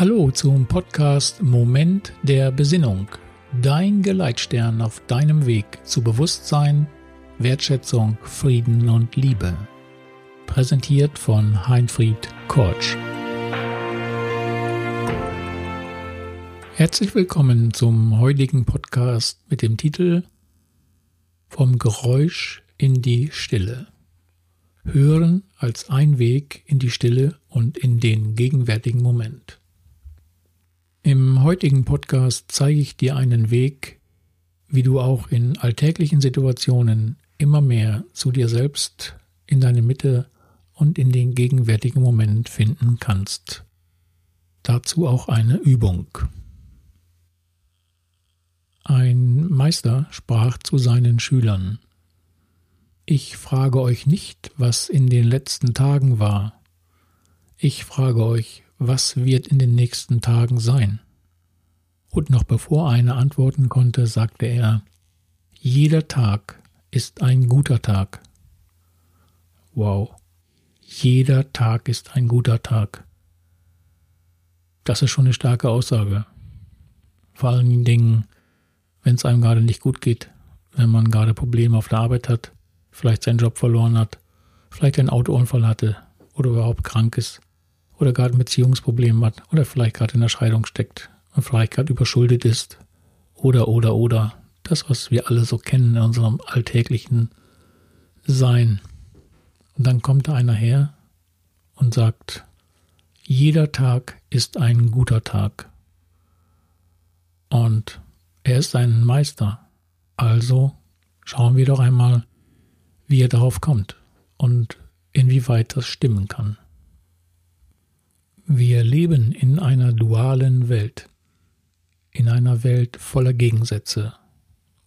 Hallo zum Podcast Moment der Besinnung. Dein Geleitstern auf deinem Weg zu Bewusstsein, Wertschätzung, Frieden und Liebe. Präsentiert von Heinfried Kortsch. Herzlich willkommen zum heutigen Podcast mit dem Titel Vom Geräusch in die Stille. Hören als ein Weg in die Stille und in den gegenwärtigen Moment. Im heutigen Podcast zeige ich dir einen Weg, wie du auch in alltäglichen Situationen immer mehr zu dir selbst, in deine Mitte und in den gegenwärtigen Moment finden kannst. Dazu auch eine Übung. Ein Meister sprach zu seinen Schülern Ich frage euch nicht, was in den letzten Tagen war. Ich frage euch, was wird in den nächsten Tagen sein? Und noch bevor einer antworten konnte, sagte er, jeder Tag ist ein guter Tag. Wow, jeder Tag ist ein guter Tag. Das ist schon eine starke Aussage. Vor allen Dingen, wenn es einem gerade nicht gut geht, wenn man gerade Probleme auf der Arbeit hat, vielleicht seinen Job verloren hat, vielleicht einen Autounfall hatte oder überhaupt krank ist oder gerade ein Beziehungsproblem hat oder vielleicht gerade in der Scheidung steckt und vielleicht gerade überschuldet ist oder oder oder das, was wir alle so kennen in unserem alltäglichen Sein. Und dann kommt da einer her und sagt, jeder Tag ist ein guter Tag. Und er ist ein Meister. Also schauen wir doch einmal, wie er darauf kommt und inwieweit das stimmen kann. Wir leben in einer dualen Welt, in einer Welt voller Gegensätze.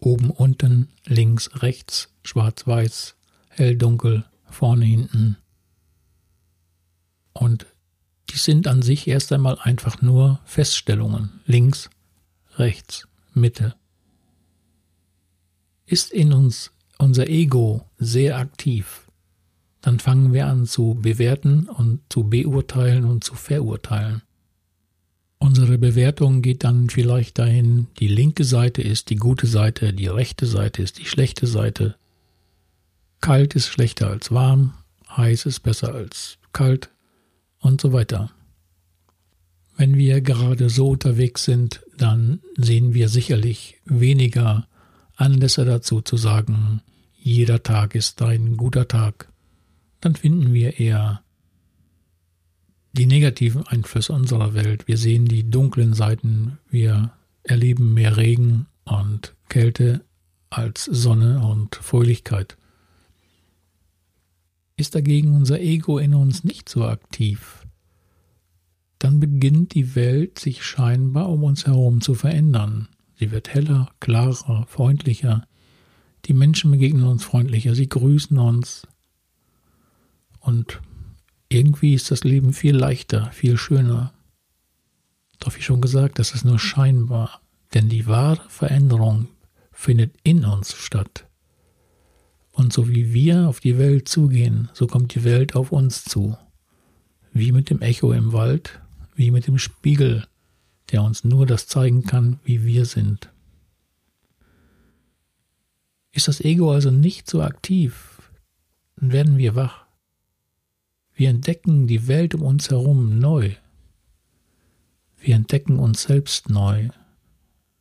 Oben, unten, links, rechts, schwarz, weiß, hell, dunkel, vorne, hinten. Und die sind an sich erst einmal einfach nur Feststellungen. Links, rechts, Mitte. Ist in uns unser Ego sehr aktiv, dann fangen wir an zu bewerten und zu beurteilen und zu verurteilen. Unsere Bewertung geht dann vielleicht dahin, die linke Seite ist die gute Seite, die rechte Seite ist die schlechte Seite. Kalt ist schlechter als warm, heiß ist besser als kalt und so weiter. Wenn wir gerade so unterwegs sind, dann sehen wir sicherlich weniger Anlässe dazu zu sagen, jeder Tag ist ein guter Tag dann finden wir eher die negativen Einflüsse unserer Welt. Wir sehen die dunklen Seiten, wir erleben mehr Regen und Kälte als Sonne und Fröhlichkeit. Ist dagegen unser Ego in uns nicht so aktiv, dann beginnt die Welt sich scheinbar um uns herum zu verändern. Sie wird heller, klarer, freundlicher. Die Menschen begegnen uns freundlicher, sie grüßen uns, und irgendwie ist das Leben viel leichter, viel schöner. Doch wie schon gesagt, das ist nur scheinbar, denn die wahre Veränderung findet in uns statt. Und so wie wir auf die Welt zugehen, so kommt die Welt auf uns zu. Wie mit dem Echo im Wald, wie mit dem Spiegel, der uns nur das zeigen kann, wie wir sind. Ist das Ego also nicht so aktiv, dann werden wir wach. Wir entdecken die Welt um uns herum neu. Wir entdecken uns selbst neu.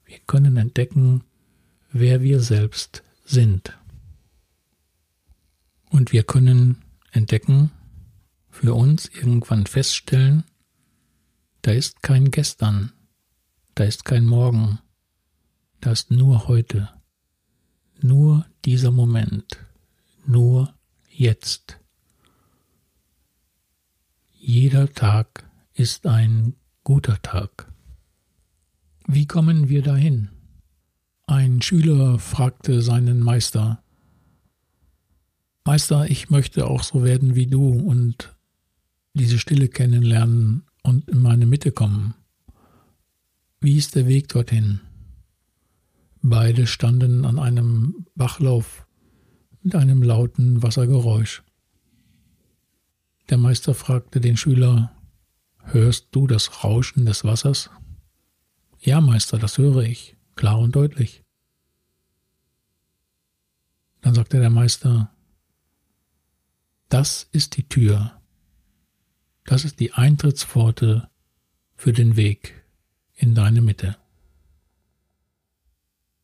Wir können entdecken, wer wir selbst sind. Und wir können entdecken, für uns irgendwann feststellen, da ist kein Gestern, da ist kein Morgen, da ist nur heute, nur dieser Moment, nur jetzt. Jeder Tag ist ein guter Tag. Wie kommen wir dahin? Ein Schüler fragte seinen Meister, Meister, ich möchte auch so werden wie du und diese Stille kennenlernen und in meine Mitte kommen. Wie ist der Weg dorthin? Beide standen an einem Bachlauf mit einem lauten Wassergeräusch. Der Meister fragte den Schüler, Hörst du das Rauschen des Wassers? Ja, Meister, das höre ich, klar und deutlich. Dann sagte der Meister, das ist die Tür, das ist die Eintrittspforte für den Weg in deine Mitte.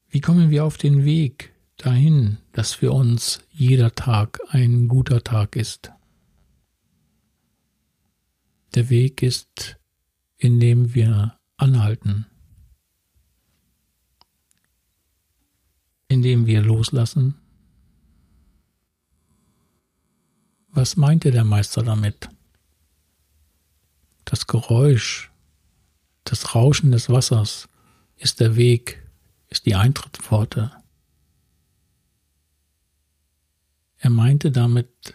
Wie kommen wir auf den Weg dahin, dass für uns jeder Tag ein guter Tag ist? Der Weg ist, indem wir anhalten, indem wir loslassen. Was meinte der Meister damit? Das Geräusch, das Rauschen des Wassers ist der Weg, ist die Eintrittspforte. Er meinte damit,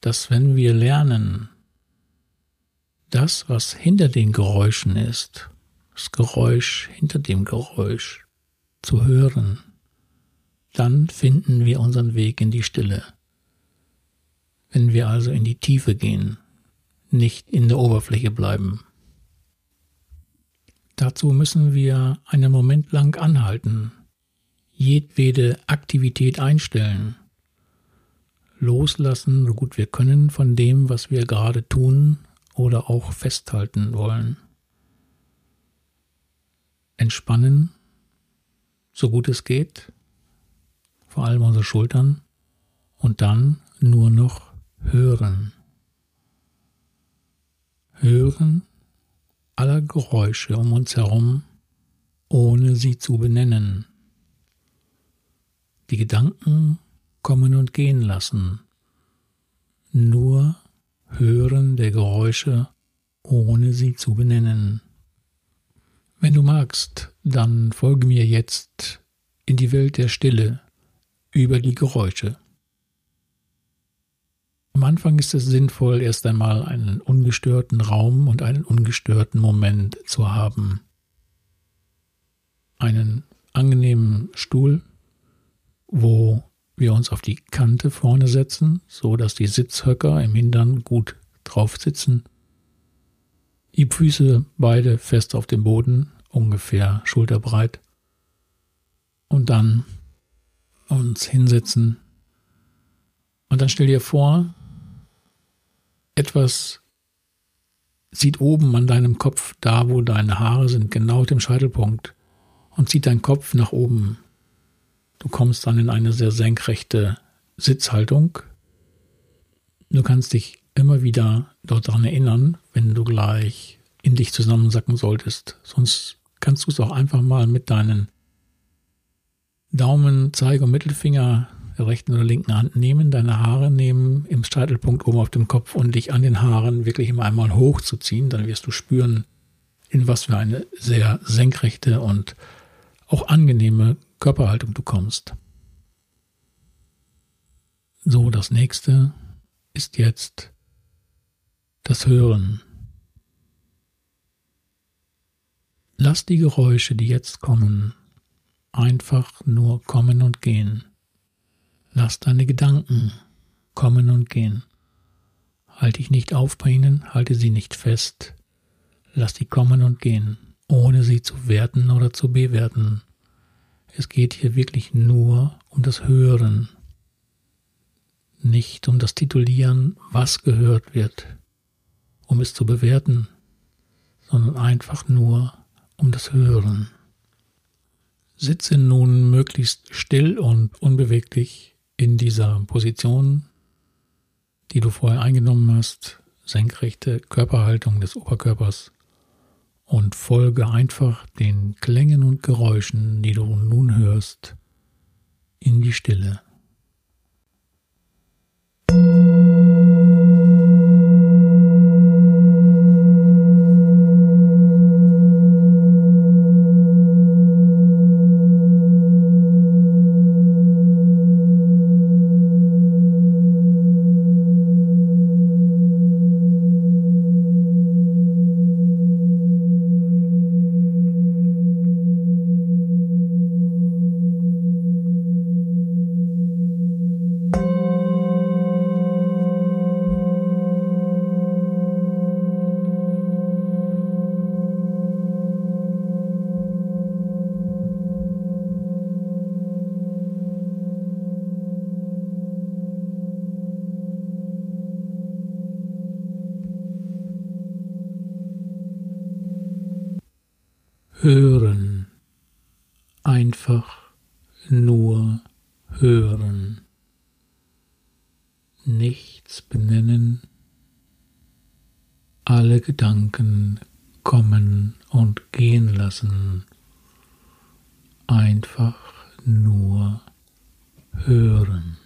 dass wenn wir lernen, das, was hinter den Geräuschen ist, das Geräusch hinter dem Geräusch zu hören, dann finden wir unseren Weg in die Stille. Wenn wir also in die Tiefe gehen, nicht in der Oberfläche bleiben. Dazu müssen wir einen Moment lang anhalten, jedwede Aktivität einstellen, loslassen, so gut wir können von dem, was wir gerade tun oder auch festhalten wollen. Entspannen, so gut es geht, vor allem unsere Schultern, und dann nur noch hören. Hören aller Geräusche um uns herum, ohne sie zu benennen. Die Gedanken kommen und gehen lassen, nur Hören der Geräusche, ohne sie zu benennen. Wenn du magst, dann folge mir jetzt in die Welt der Stille über die Geräusche. Am Anfang ist es sinnvoll, erst einmal einen ungestörten Raum und einen ungestörten Moment zu haben. Einen angenehmen Stuhl, wo wir uns auf die Kante vorne setzen, so dass die Sitzhöcker im Hintern gut drauf sitzen. Die Füße beide fest auf dem Boden, ungefähr schulterbreit. Und dann uns hinsetzen. Und dann stell dir vor, etwas sieht oben an deinem Kopf, da wo deine Haare sind, genau dem Scheitelpunkt, und zieht deinen Kopf nach oben Du kommst dann in eine sehr senkrechte Sitzhaltung. Du kannst dich immer wieder dort daran erinnern, wenn du gleich in dich zusammensacken solltest. Sonst kannst du es auch einfach mal mit deinen Daumen, Zeige und Mittelfinger der rechten oder linken Hand nehmen, deine Haare nehmen, im Streitelpunkt oben auf dem Kopf und dich an den Haaren wirklich immer einmal hochzuziehen. Dann wirst du spüren, in was für eine sehr senkrechte und auch angenehme Körperhaltung du kommst. So, das nächste ist jetzt das Hören. Lass die Geräusche, die jetzt kommen, einfach nur kommen und gehen. Lass deine Gedanken kommen und gehen. Halte dich nicht auf bei ihnen, halte sie nicht fest. Lass sie kommen und gehen, ohne sie zu werten oder zu bewerten. Es geht hier wirklich nur um das Hören, nicht um das Titulieren, was gehört wird, um es zu bewerten, sondern einfach nur um das Hören. Sitze nun möglichst still und unbeweglich in dieser Position, die du vorher eingenommen hast, senkrechte Körperhaltung des Oberkörpers und folge einfach den Klängen und Geräuschen, die du nun hörst, in die Stille. Hören, einfach nur hören, nichts benennen, alle Gedanken kommen und gehen lassen, einfach nur hören.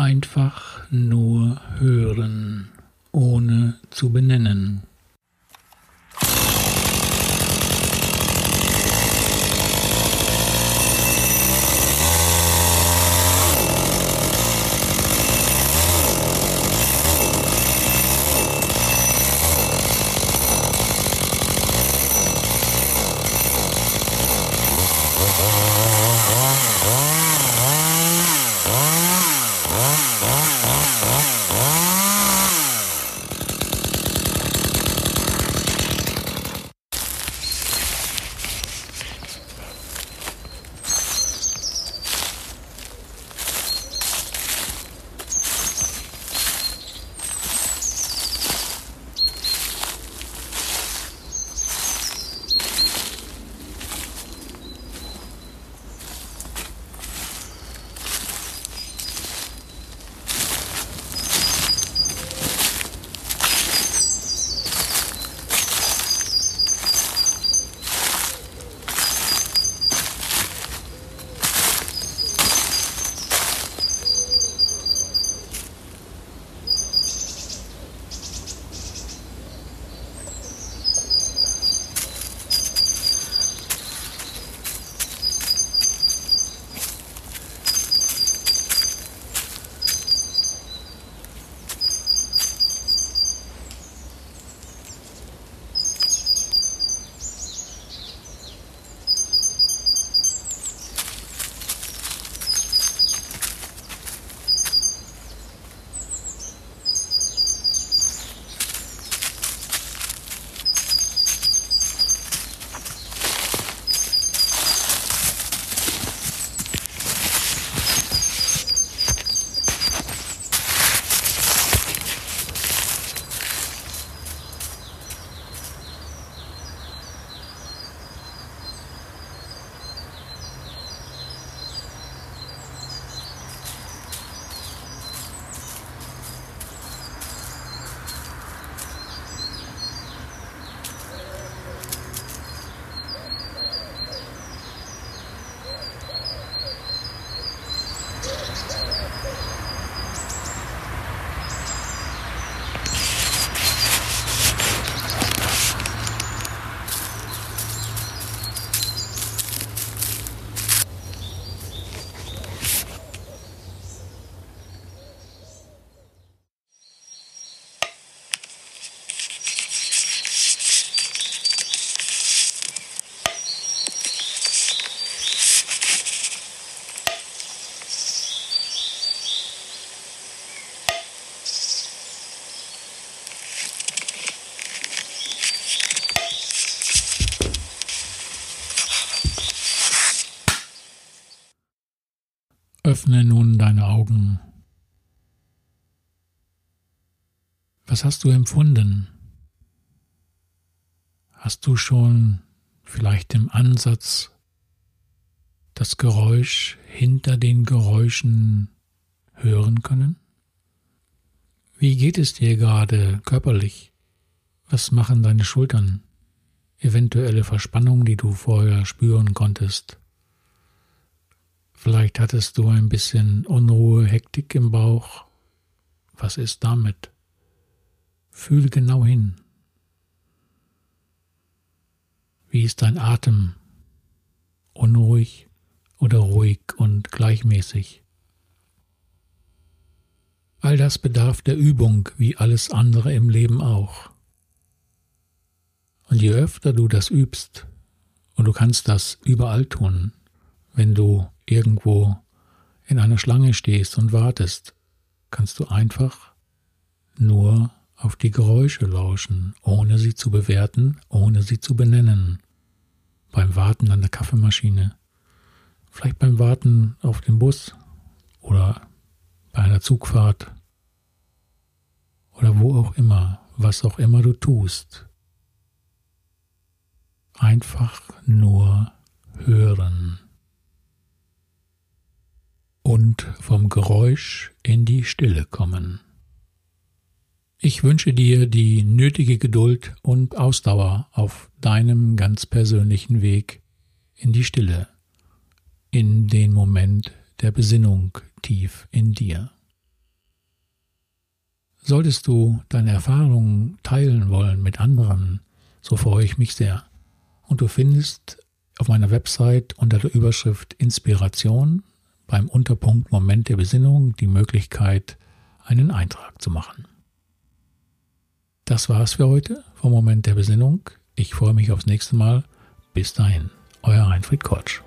Einfach nur hören, ohne zu benennen. Öffne nun deine Augen. Was hast du empfunden? Hast du schon vielleicht im Ansatz das Geräusch hinter den Geräuschen hören können? Wie geht es dir gerade körperlich? Was machen deine Schultern? Eventuelle Verspannung, die du vorher spüren konntest. Vielleicht hattest du ein bisschen Unruhe, Hektik im Bauch. Was ist damit? Fühle genau hin. Wie ist dein Atem? Unruhig oder ruhig und gleichmäßig? All das bedarf der Übung, wie alles andere im Leben auch. Und je öfter du das übst, und du kannst das überall tun, wenn du irgendwo in einer Schlange stehst und wartest, kannst du einfach nur auf die Geräusche lauschen, ohne sie zu bewerten, ohne sie zu benennen. Beim Warten an der Kaffeemaschine, vielleicht beim Warten auf den Bus oder bei einer Zugfahrt oder wo auch immer, was auch immer du tust. Einfach nur hören und vom Geräusch in die Stille kommen. Ich wünsche dir die nötige Geduld und Ausdauer auf deinem ganz persönlichen Weg in die Stille, in den Moment der Besinnung tief in dir. Solltest du deine Erfahrungen teilen wollen mit anderen, so freue ich mich sehr. Und du findest auf meiner Website unter der Überschrift Inspiration beim Unterpunkt Moment der Besinnung die Möglichkeit, einen Eintrag zu machen. Das war's für heute vom Moment der Besinnung. Ich freue mich aufs nächste Mal. Bis dahin, euer Heinfried Kotsch.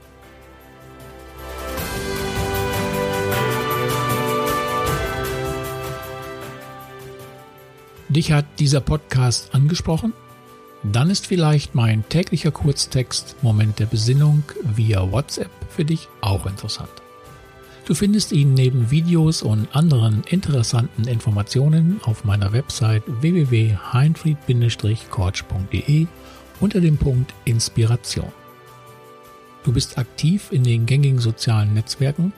Dich hat dieser Podcast angesprochen? Dann ist vielleicht mein täglicher Kurztext Moment der Besinnung via WhatsApp für dich auch interessant. Du findest ihn neben Videos und anderen interessanten Informationen auf meiner Website www.heinfried-kortsch.de unter dem Punkt Inspiration. Du bist aktiv in den gängigen sozialen Netzwerken?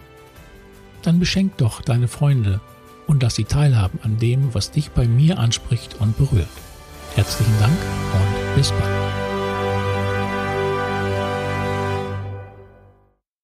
Dann beschenk doch deine Freunde und lass sie teilhaben an dem, was dich bei mir anspricht und berührt. Herzlichen Dank und bis bald.